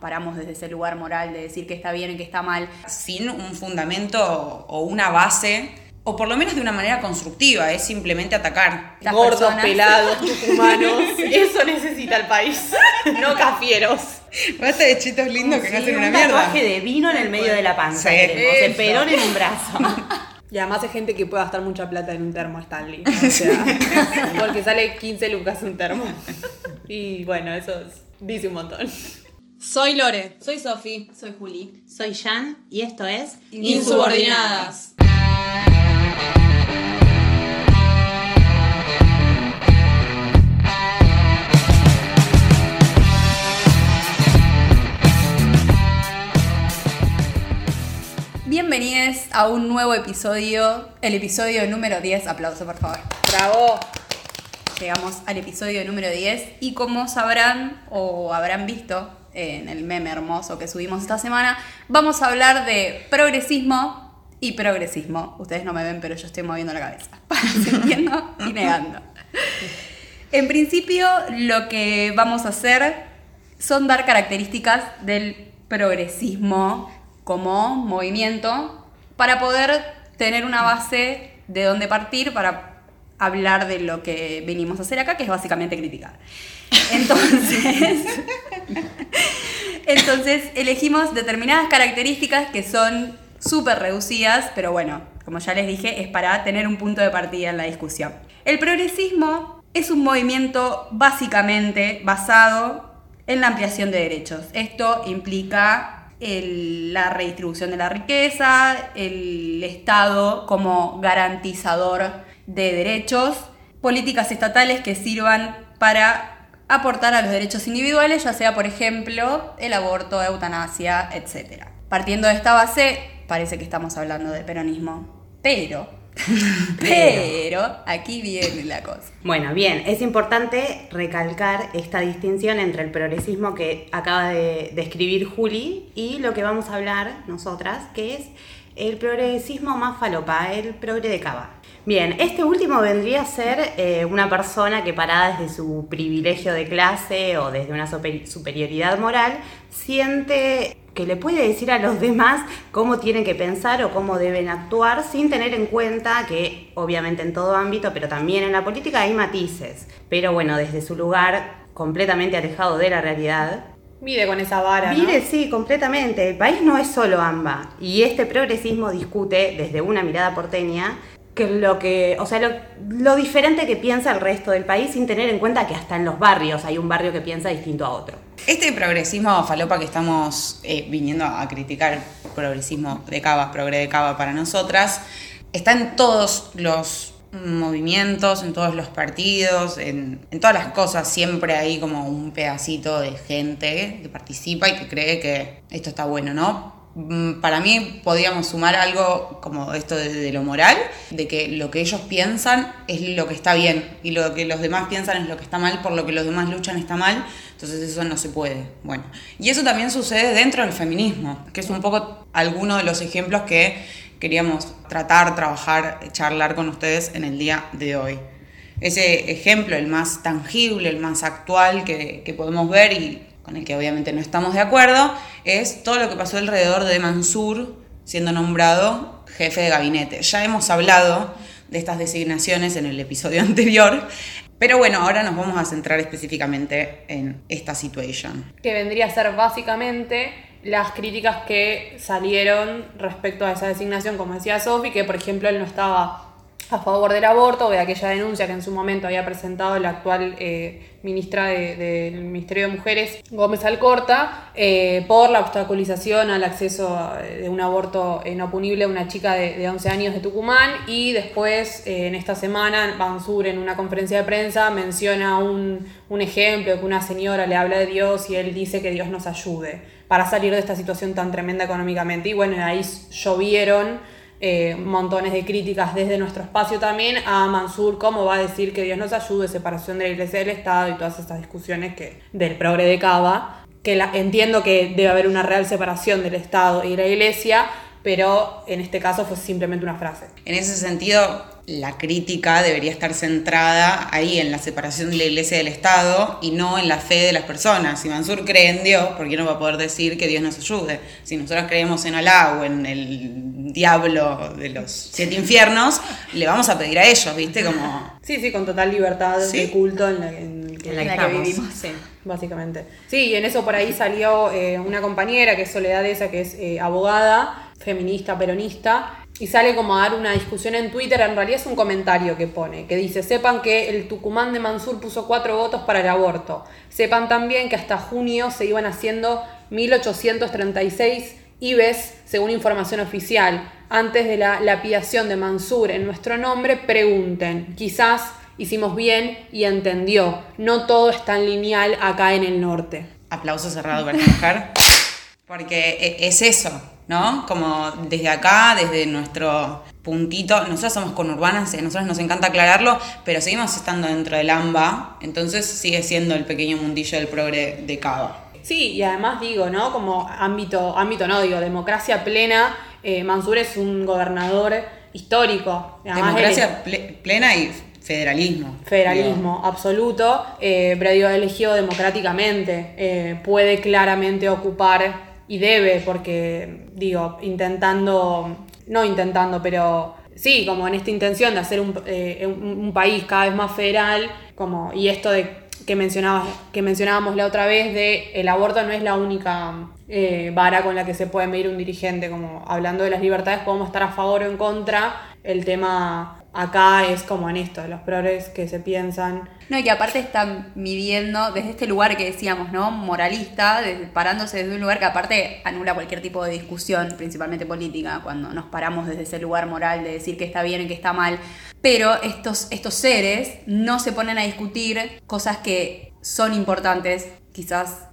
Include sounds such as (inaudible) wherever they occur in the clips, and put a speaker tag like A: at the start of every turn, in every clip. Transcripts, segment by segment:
A: paramos desde ese lugar moral de decir que está bien y que está mal.
B: Sin un fundamento o una base, o por lo menos de una manera constructiva, es simplemente atacar.
C: Las Gordos, personas. pelados, (laughs) humanos, eso necesita el país, (laughs) no cafieros.
B: Basta de chitos lindos que no hacen una mierda. Un
A: tatuaje de vino en el medio de la panza, se perón en un brazo. (laughs)
C: Y además hay gente que puede gastar mucha plata en un termo Stanley. O sea, porque sale 15 lucas un termo. Y bueno, eso dice un montón.
D: Soy Lore.
E: Soy Sofi.
F: Soy Juli.
G: Soy Jan y esto es
D: Insubordinadas.
A: Bienvenidos a un nuevo episodio, el episodio número 10. Aplauso, por favor.
C: ¡Bravo!
A: Llegamos al episodio número 10 y como sabrán o habrán visto en el meme hermoso que subimos esta semana, vamos a hablar de progresismo y progresismo. Ustedes no me ven, pero yo estoy moviendo la cabeza, (laughs) sintiendo y negando. En principio, lo que vamos a hacer son dar características del progresismo como movimiento para poder tener una base de dónde partir para hablar de lo que venimos a hacer acá, que es básicamente criticar. Entonces, (laughs) entonces elegimos determinadas características que son súper reducidas, pero bueno, como ya les dije, es para tener un punto de partida en la discusión. El progresismo es un movimiento básicamente basado en la ampliación de derechos. Esto implica la redistribución de la riqueza, el Estado como garantizador de derechos, políticas estatales que sirvan para aportar a los derechos individuales, ya sea, por ejemplo, el aborto, eutanasia, etc. Partiendo de esta base, parece que estamos hablando de peronismo, pero (laughs) Pero aquí viene la cosa.
G: Bueno, bien, es importante recalcar esta distinción entre el progresismo que acaba de describir Juli y lo que vamos a hablar nosotras, que es el progresismo más falopa, el progre de Cava. Bien, este último vendría a ser eh, una persona que parada desde su privilegio de clase o desde una superioridad moral, siente que le puede decir a los (laughs) demás cómo tienen que pensar o cómo deben actuar sin tener en cuenta que obviamente en todo ámbito, pero también en la política hay matices. Pero bueno, desde su lugar completamente alejado de la realidad,
C: Mide con esa vara.
G: Mide, sí, completamente. El país no es solo AMBA. Y este progresismo discute desde una mirada porteña que lo que, o sea, lo, diferente que piensa el resto del país sin tener en cuenta que hasta en los barrios hay un barrio que piensa distinto a otro.
B: Este progresismo falopa que estamos eh, viniendo a criticar, progresismo de Cava, progre de Cava para nosotras, está en todos los movimientos, en todos los partidos, en, en, todas las cosas, siempre hay como un pedacito de gente que participa y que cree que esto está bueno, ¿no? Mm, para mí podríamos sumar algo como esto de, lo moral, de que lo que ellos piensan es lo que está bien y lo que los demás piensan es lo que está mal, por lo que los demás luchan está mal, entonces eso no se puede. Bueno, y eso también sucede dentro del feminismo, que es un poco alguno de los ejemplos que queríamos tratar, trabajar, charlar con ustedes en el día de hoy. Ese ejemplo, el más tangible, el más actual que, que podemos ver y con el que obviamente no estamos de acuerdo, es todo lo que pasó alrededor de Mansur siendo nombrado jefe de gabinete. Ya hemos hablado de estas designaciones en el episodio (laughs) anterior, pero bueno, ahora nos vamos a centrar específicamente en esta situación.
C: Que vendría a ser básicamente las críticas que salieron respecto a esa designación, como decía Sofi, que por ejemplo él no estaba a favor del aborto, de aquella denuncia que en su momento había presentado la actual eh, ministra del Ministerio de Mujeres, Gómez Alcorta, eh, por la obstaculización al acceso de un aborto eh, no punible a una chica de, 11 años de Tucumán. Y después, en esta semana, Bansur en una conferencia de prensa menciona un, un ejemplo que una señora le habla de Dios y él dice que Dios nos ayude para salir de esta situación tan tremenda económicamente. Y bueno, ahí llovieron eh, montones de críticas desde nuestro espacio también a Mansur, cómo va a decir que Dios nos ayude, separación de la iglesia del Estado y todas estas discusiones que, del progre de Cava, que la, entiendo que debe haber una real separación del Estado y la iglesia, pero en este caso fue simplemente una frase.
B: En ese sentido, la crítica debería estar centrada ahí en la separación de la iglesia del Estado y no en la fe de las personas. Si Mansur cree en Dios, ¿por qué no va a poder decir que Dios nos ayude? Si nosotros creemos en Alá o en el diablo de los siete infiernos, le vamos a pedir a ellos, ¿viste? Como...
C: Sí, sí, con total libertad
B: Sí.
C: de culto en la, en que-
G: En la que
A: En la que
G: estamos.
A: vivimos, sí.
C: básicamente. Sí, y en eso por ahí salió eh, una compañera que es Soledad esa, que es eh, abogada, feminista, peronista, y sale como a dar una discusión en Twitter, en realidad es un comentario que pone, que dice, sepan que el Tucumán de Mansur puso cuatro votos para el aborto, sepan también que hasta junio se iban haciendo 1836 IBES, según información oficial. Antes de la lapidación de Mansur en nuestro nombre, pregunten, quizás hicimos bien y entendió, no todo es tan lineal acá en el norte.
B: Aplauso cerrado para mujer. Porque e- es eso, ¿no? Como desde acá, desde nuestro puntito, nosotros somos conurbanas, a nosotros nos encanta aclararlo, pero seguimos estando dentro del AMBA, entonces sigue siendo el pequeño mundillo del progre de Cava.
C: Sí, y además digo, ¿no? Como ámbito, ámbito no, digo, democracia plena, eh, Mansur es un gobernador histórico. Además,
B: Democracia ple- plena y federalismo.
C: federalismo absoluto, eh, pero digo, elegido democráticamente, eh, puede claramente ocupar y debe, porque digo, intentando, no intentando, pero sí, como en esta intención de hacer un, eh, un- país cada vez más federal, como, y esto de que mencionabas, que mencionábamos la otra vez de el aborto no es la única eh, vara con la que se puede medir un dirigente, como hablando de las libertades podemos estar a favor o en contra, el tema acá es como en esto, los progres que se piensan.
A: No, y que aparte están midiendo desde este lugar que decíamos, ¿no? Moralista, parándose desde un lugar que aparte anula cualquier tipo de discusión, principalmente política, cuando nos paramos desde ese lugar moral de decir que está bien y que está mal. Pero estos, estos seres no se ponen a discutir cosas que son importantes, quizás,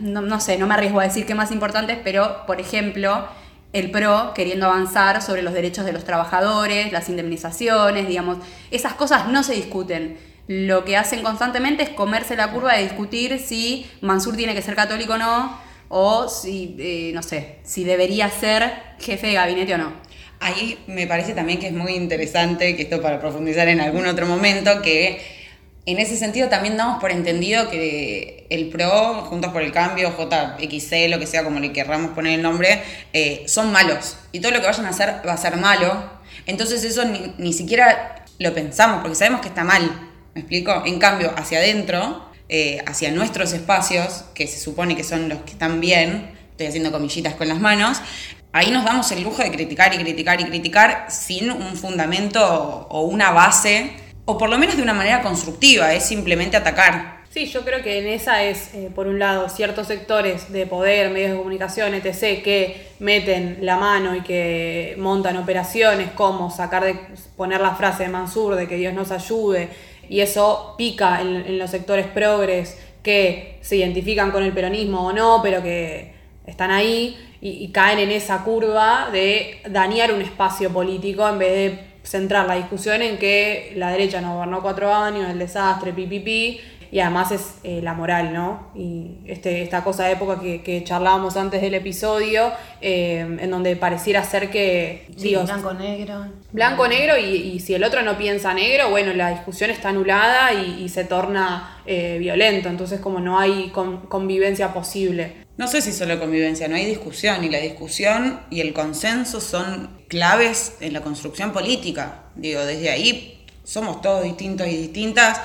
A: no, no sé, no me arriesgo a decir que más importantes, pero por ejemplo, el PRO queriendo avanzar sobre los derechos de los trabajadores, las indemnizaciones, digamos, esas cosas no se discuten. Lo que hacen constantemente es comerse la curva de discutir si Mansur tiene que ser católico o no, o si, eh, no sé, si debería ser jefe de gabinete o no.
B: Ahí me parece también que es muy interesante, que esto para profundizar en algún otro momento, que en ese sentido también damos por entendido que el PRO, Juntos por el Cambio, JXC, lo que sea como le querramos poner el nombre, eh, son malos. Y todo lo que vayan a hacer va a ser malo. Entonces eso ni, ni siquiera lo pensamos, porque sabemos que está mal. ¿Me explico? En cambio, hacia adentro, eh, hacia nuestros espacios, que se supone que son los que están bien, estoy haciendo comillitas con las manos, ahí nos damos el lujo de criticar y criticar y criticar sin un fundamento o una base, o por lo menos de una manera constructiva, es simplemente atacar.
C: Sí, yo creo que en esa es, eh, por un lado, ciertos sectores de poder, medios de comunicación, etc., que meten la mano y que montan operaciones como sacar de, poner la frase de Mansur de que Dios nos ayude, y eso pica en, los sectores progres que se identifican con el peronismo o no, pero que están ahí y, y caen en esa curva de dañar un espacio político en vez de centrar la discusión en que la derecha nos gobernó cuatro años, el desastre, pipipi, y además es eh, la moral, ¿no? Y este, esta cosa de época que, que charlábamos antes del episodio, eh, en donde pareciera ser que, digo,
G: blanco, negro.
C: blanco negro y, y si el otro no piensa negro, bueno, la discusión está anulada y, y se torna eh, violento, entonces como no hay con- convivencia posible.
B: No sé si solo convivencia, no hay discusión, y la discusión y el consenso son claves en la construcción política. Digo, desde ahí somos todos distintos y distintas,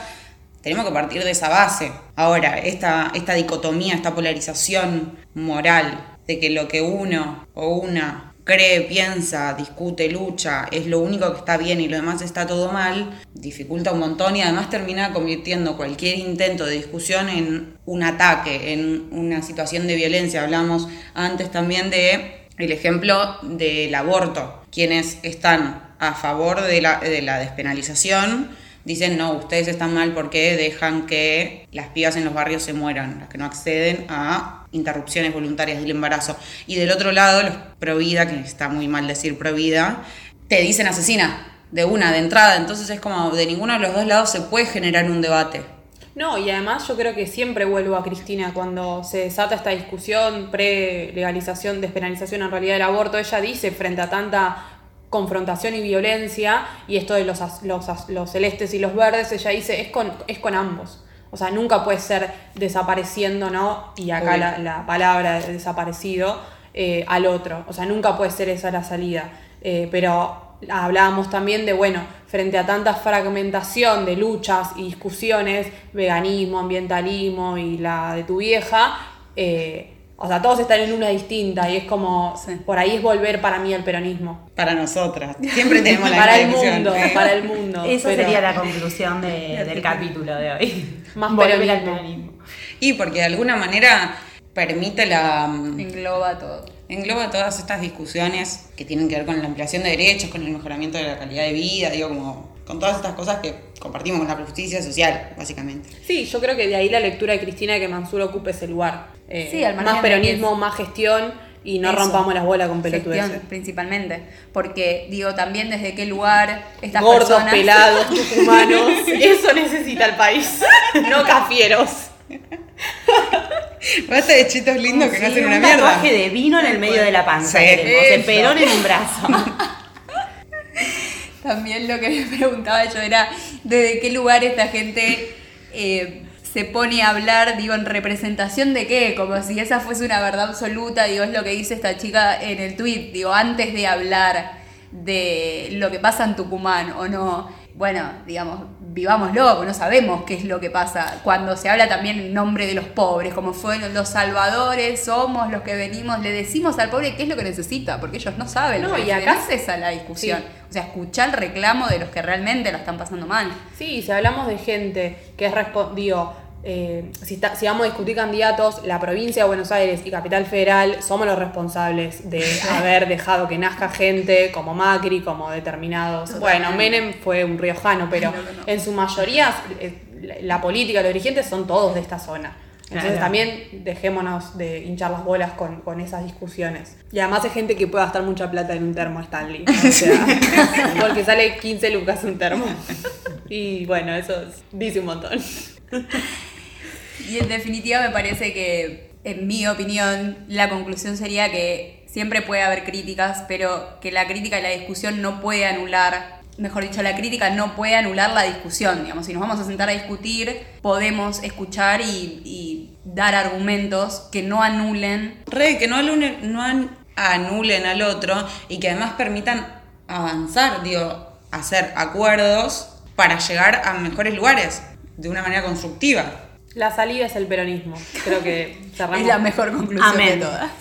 B: tenemos que partir de esa base. Ahora, esta, esta dicotomía, esta polarización moral de que lo que uno o una cree, piensa, discute, lucha, es lo único que está bien y lo demás está todo mal, dificulta un montón y además termina convirtiendo cualquier intento de discusión en un ataque, en una situación de violencia. Hablamos antes también de el ejemplo del aborto. Quienes están a favor de la, de la despenalización dicen, no, ustedes están mal porque dejan que las pibas en los barrios se mueran, las que no acceden a interrupciones voluntarias del embarazo. Y del otro lado, los pro vida, que está muy mal decir pro vida, te dicen asesina de una, de entrada. Entonces es como de ninguno de los dos lados se puede generar un debate.
C: No, y además yo creo que siempre vuelvo a Cristina cuando se desata esta discusión pre-legalización, despenalización en realidad del aborto. Ella dice frente a tanta confrontación y violencia, y esto de los, los, celestes y los verdes, ella dice, es con, es con ambos. O sea, nunca puede ser desapareciendo, ¿no? Y acá la, la palabra de desaparecido eh, al otro. O sea, nunca puede ser esa la salida. Eh, pero hablábamos también de, bueno, frente a tanta fragmentación de luchas y discusiones, veganismo, ambientalismo y la de tu vieja, eh, o sea, todos están en una distinta y es como,
A: Sí.
C: por ahí es volver para mí al peronismo.
B: Para nosotras. Siempre tenemos la
C: para el mundo, para el mundo.
G: Esa
C: pero-
G: sería la conclusión de- del capítulo de hoy. (laughs)
C: Más
G: Volver al
C: peronismo.
B: Y porque de alguna manera permite la...
A: Engloba todo.
B: engloba todas estas discusiones que tienen que ver con la ampliación de derechos, con el mejoramiento de la calidad de vida, digo, como con todas estas cosas que compartimos con la justicia social, básicamente.
C: Sí, yo creo que de ahí la lectura de Cristina de que Mansur ocupe ese lugar. Eh,
A: Sí, al
C: más
A: de
C: peronismo,
A: es-
C: más gestión y no
A: Eso.
C: rompamos las bolas con
A: Gestión,
C: pelotudeces.
A: principalmente. Porque, digo, también desde qué lugar estas
C: Gordos,
A: personas...
C: pelados, (laughs) tucumanos. Eso necesita el país. (laughs) No cafieros.
B: Basta de chitos lindos que no hacen una
G: un
B: mierda.
G: tatuaje de vino en el medio de la panza.
B: Sí,
G: queremos,
A: eso.
G: perón en un brazo. (laughs)
A: También lo que (laughs) me preguntaba yo era desde qué lugar esta gente eh, se pone a hablar, digo, en representación de qué, como si esa fuese una verdad absoluta, digo, es lo que dice esta chica en el tweet, digo, antes de hablar de lo que pasa en Tucumán o no, bueno, digamos, vivámoslo, porque no sabemos qué es lo que pasa cuando se habla también en nombre de los pobres, como fueron los salvadores, somos los que venimos, le decimos al pobre qué es lo que necesita, porque ellos no saben,
C: No,
A: lo que
C: y acá-
A: es esa la discusión.
C: Sí.
A: O sea, escuchar el reclamo de los que realmente la están pasando mal.
C: Sí, si hablamos de gente que es digo, eh, si, está- si vamos a discutir candidatos, la provincia de Buenos Aires y Capital Federal somos los responsables de (laughs) haber dejado que nazca gente como Macri, como determinados.
A: Totalmente.
C: Bueno, Menem fue un riojano, pero
A: no.
C: en su mayoría eh, la- política, los dirigentes son todos de esta zona. Entonces
G: Claro.
C: también dejémonos de hinchar las bolas con, con esas discusiones. Y además hay gente que puede gastar mucha plata en un termo Stanley. O sea, (laughs) (laughs) porque sale 15 lucas un termo. Y bueno, eso es- dice un montón.
A: Y en definitiva me parece que, en mi opinión, la conclusión sería que siempre puede haber críticas, pero que la crítica y la discusión no puede anular, mejor dicho, la crítica no puede anular la discusión. Digamos, si nos vamos a sentar a discutir, podemos escuchar y, dar argumentos que no anulen
B: Re, que no, anulen, no an- anulen al otro y que además permitan avanzar, digo, hacer acuerdos para llegar a mejores lugares de una manera constructiva.
C: La salida es el peronismo. Creo que (laughs) cerramos.
A: Es la mejor conclusión
G: Amén.
A: de todas.